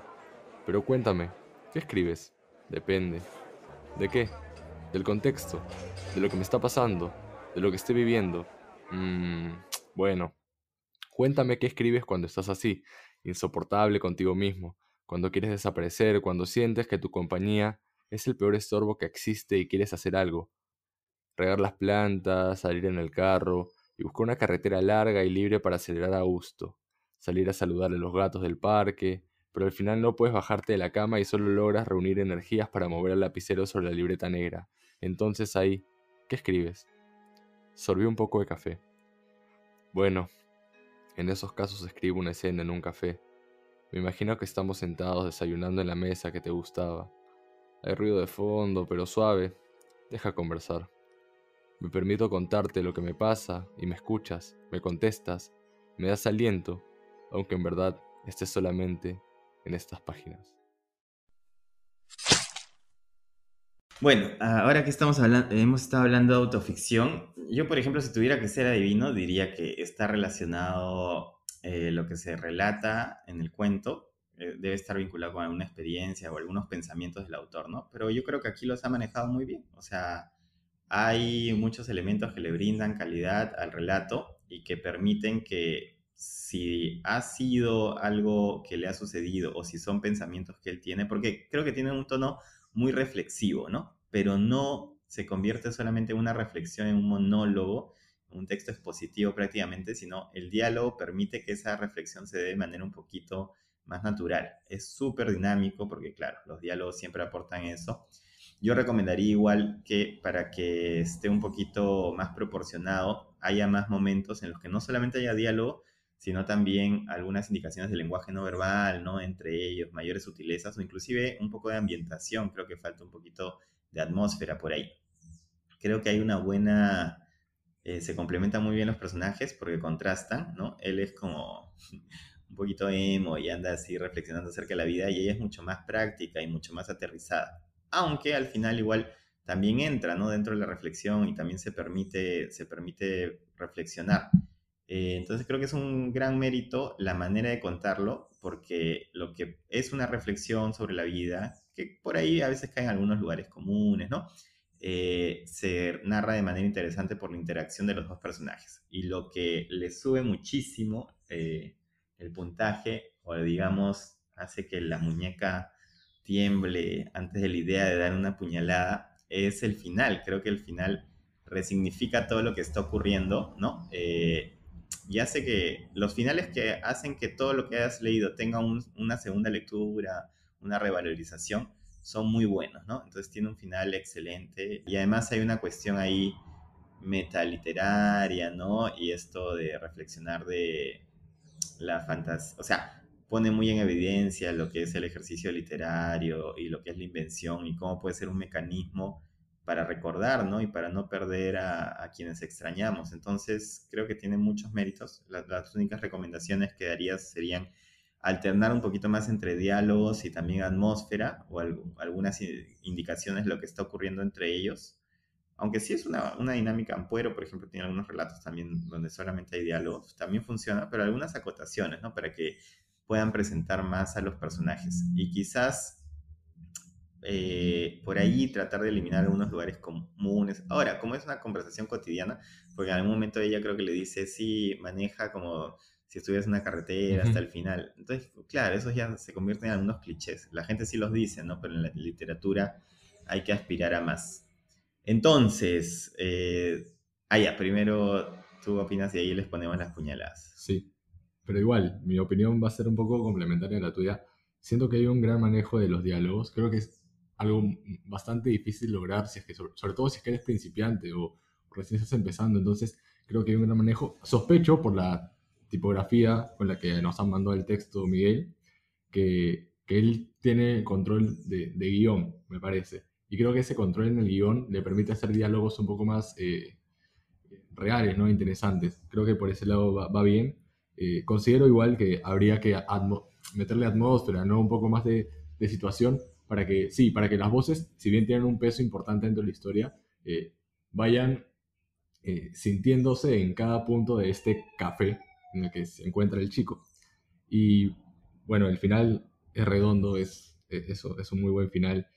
Pero cuéntame, ¿qué escribes? Depende. ¿De qué? Del contexto. De lo que me está pasando. De lo que estoy viviendo. Mmm. Bueno, Cuéntame qué escribes cuando estás así, insoportable contigo mismo, cuando quieres desaparecer, cuando sientes que tu compañía es el peor estorbo que existe y quieres hacer algo. Regar las plantas, salir en el carro y buscar una carretera larga y libre para acelerar a gusto. Salir a saludar a los gatos del parque, pero al final no puedes bajarte de la cama y solo logras reunir energías para mover el lapicero sobre la libreta negra. Entonces ahí, ¿qué escribes? Sorbí un poco de café. Bueno, en esos casos escribo una escena en un café. Me imagino que estamos sentados desayunando en la mesa que te gustaba. Hay ruido de fondo, pero suave. Deja conversar. Me permito contarte lo que me pasa y me escuchas, me contestas, me das aliento, aunque en verdad estés solamente en estas páginas. Bueno, ahora que estamos hablando, hemos estado hablando de autoficción, yo por ejemplo si tuviera que ser adivino diría que está relacionado eh, lo que se relata en el cuento, eh, debe estar vinculado con alguna experiencia o algunos pensamientos del autor, ¿no? Pero yo creo que aquí los ha manejado muy bien, o sea, hay muchos elementos que le brindan calidad al relato y que permiten que si ha sido algo que le ha sucedido o si son pensamientos que él tiene, porque creo que tiene un tono muy reflexivo, ¿no? Pero no se convierte solamente en una reflexión, en un monólogo, un texto expositivo prácticamente, sino el diálogo permite que esa reflexión se dé de manera un poquito más natural. Es súper dinámico porque, claro, los diálogos siempre aportan eso. Yo recomendaría igual que para que esté un poquito más proporcionado, haya más momentos en los que no solamente haya diálogo, sino también algunas indicaciones de lenguaje no verbal, ¿no? Entre ellos, mayores sutilezas o inclusive un poco de ambientación, creo que falta un poquito de atmósfera por ahí. Creo que hay una buena... Eh, se complementan muy bien los personajes porque contrastan, ¿no? Él es como un poquito emo y anda así reflexionando acerca de la vida y ella es mucho más práctica y mucho más aterrizada. Aunque al final igual también entra, ¿no? Dentro de la reflexión y también se permite, se permite reflexionar. Eh, entonces creo que es un gran mérito la manera de contarlo, porque lo que es una reflexión sobre la vida, que por ahí a veces cae en algunos lugares comunes, ¿no? Eh, se narra de manera interesante por la interacción de los dos personajes. Y lo que le sube muchísimo eh, el puntaje, o digamos, hace que la muñeca tiemble antes de la idea de dar una puñalada, es el final. Creo que el final resignifica todo lo que está ocurriendo, ¿no? Y hace que los finales que hacen que todo lo que has leído tenga una segunda lectura, una revalorización, son muy buenos, ¿no? Entonces tiene un final excelente y además hay una cuestión ahí metaliteraria, ¿no? Y esto de reflexionar de la fantasía, o sea, pone muy en evidencia lo que es el ejercicio literario y lo que es la invención y cómo puede ser un mecanismo para recordar, ¿no? Y para no perder a, quienes extrañamos. Entonces, creo que tiene muchos méritos. Las, únicas recomendaciones que daría serían alternar un poquito más entre diálogos y también atmósfera o algunas indicaciones de lo que está ocurriendo entre ellos. Aunque sí es una, una dinámica ampuero, por ejemplo, tiene algunos relatos también donde solamente hay diálogos, también funciona, pero algunas acotaciones, ¿no? Para que puedan presentar más a los personajes. Y quizás eh, por ahí tratar de eliminar algunos lugares comunes. Ahora, como es una conversación cotidiana, porque en algún momento ella creo que le dice, sí, maneja como si estuvieras en una carretera hasta el final. Entonces, claro, eso ya se convierte en algunos clichés. La gente sí los dice, ¿no? Pero en la literatura hay que aspirar a más. Entonces, eh, ah, ya, primero tú opinas y ahí les ponemos las puñaladas. Sí, pero igual, mi opinión va a ser un poco complementaria a la tuya. Siento que hay un gran manejo de los diálogos. Creo que es algo bastante difícil lograr, si es que, sobre, todo si es que eres principiante o recién estás empezando. Entonces, creo que hay un gran manejo. Sospecho por la tipografía con la que nos han mandado el texto Miguel, que, que él tiene control de, de, guion, me parece. Y creo que ese control en el guion le permite hacer diálogos un poco más eh, reales, ¿no? Interesantes. Creo que por ese lado va, bien. Eh, considero igual que habría que meterle atmósfera, ¿no? Un poco más de, de situación para que, sí, para que las voces, si bien tienen un peso importante dentro de la historia, eh, vayan eh, sintiéndose en cada punto de este café en el que se encuentra el chico. Y bueno, el final es redondo, es, eso, es un muy buen final.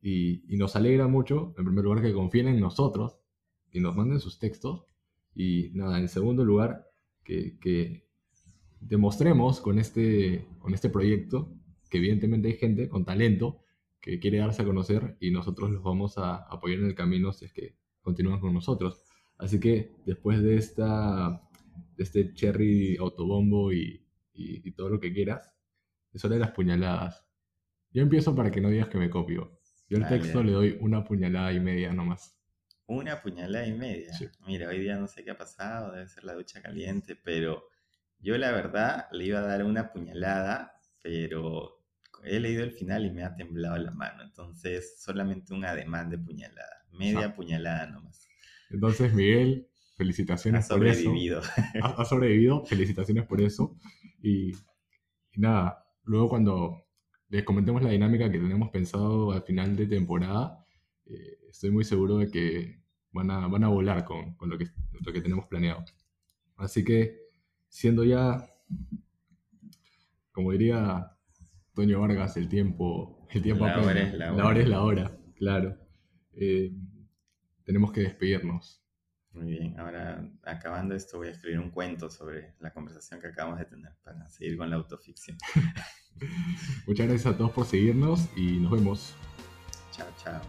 Y, nos alegra mucho, en primer lugar, que confíen en nosotros y nos manden sus textos. Y nada, en segundo lugar, que, que demostremos con este, con este proyecto que evidentemente hay gente con talento que quiere darse a conocer y nosotros los vamos a apoyar en el camino si es que continúan con nosotros. Así que después de, esta, de este cherry autobombo y, y, todo lo que quieras, es hora de las puñaladas. Yo empiezo para que no digas que me copio. Yo al texto le doy una puñalada y media nomás. Una puñalada y media. Mira, hoy día no sé qué ha pasado, debe ser la ducha caliente, pero yo la verdad le iba a dar una puñalada, pero he leído el final y me ha temblado la mano. Entonces, solamente un ademán de puñalada. Media puñalada nomás. Entonces, Miguel, felicitaciones por eso. Ha, sobrevivido, felicitaciones por eso. Y, nada, luego cuando les comentemos la dinámica que tenemos pensado al final de temporada, eh, estoy muy seguro de que van a, van a volar con, con lo, que, lo que tenemos planeado. Así que, siendo ya, como diría Toño Vargas, el tiempo, el tiempo la hora es la hora. La hora es la hora, claro. Eh, tenemos que despedirnos. Muy bien, ahora acabando esto voy a escribir un cuento sobre la conversación que acabamos de tener para seguir con la autoficción. Muchas gracias a todos por seguirnos y nos vemos. Chao, chao.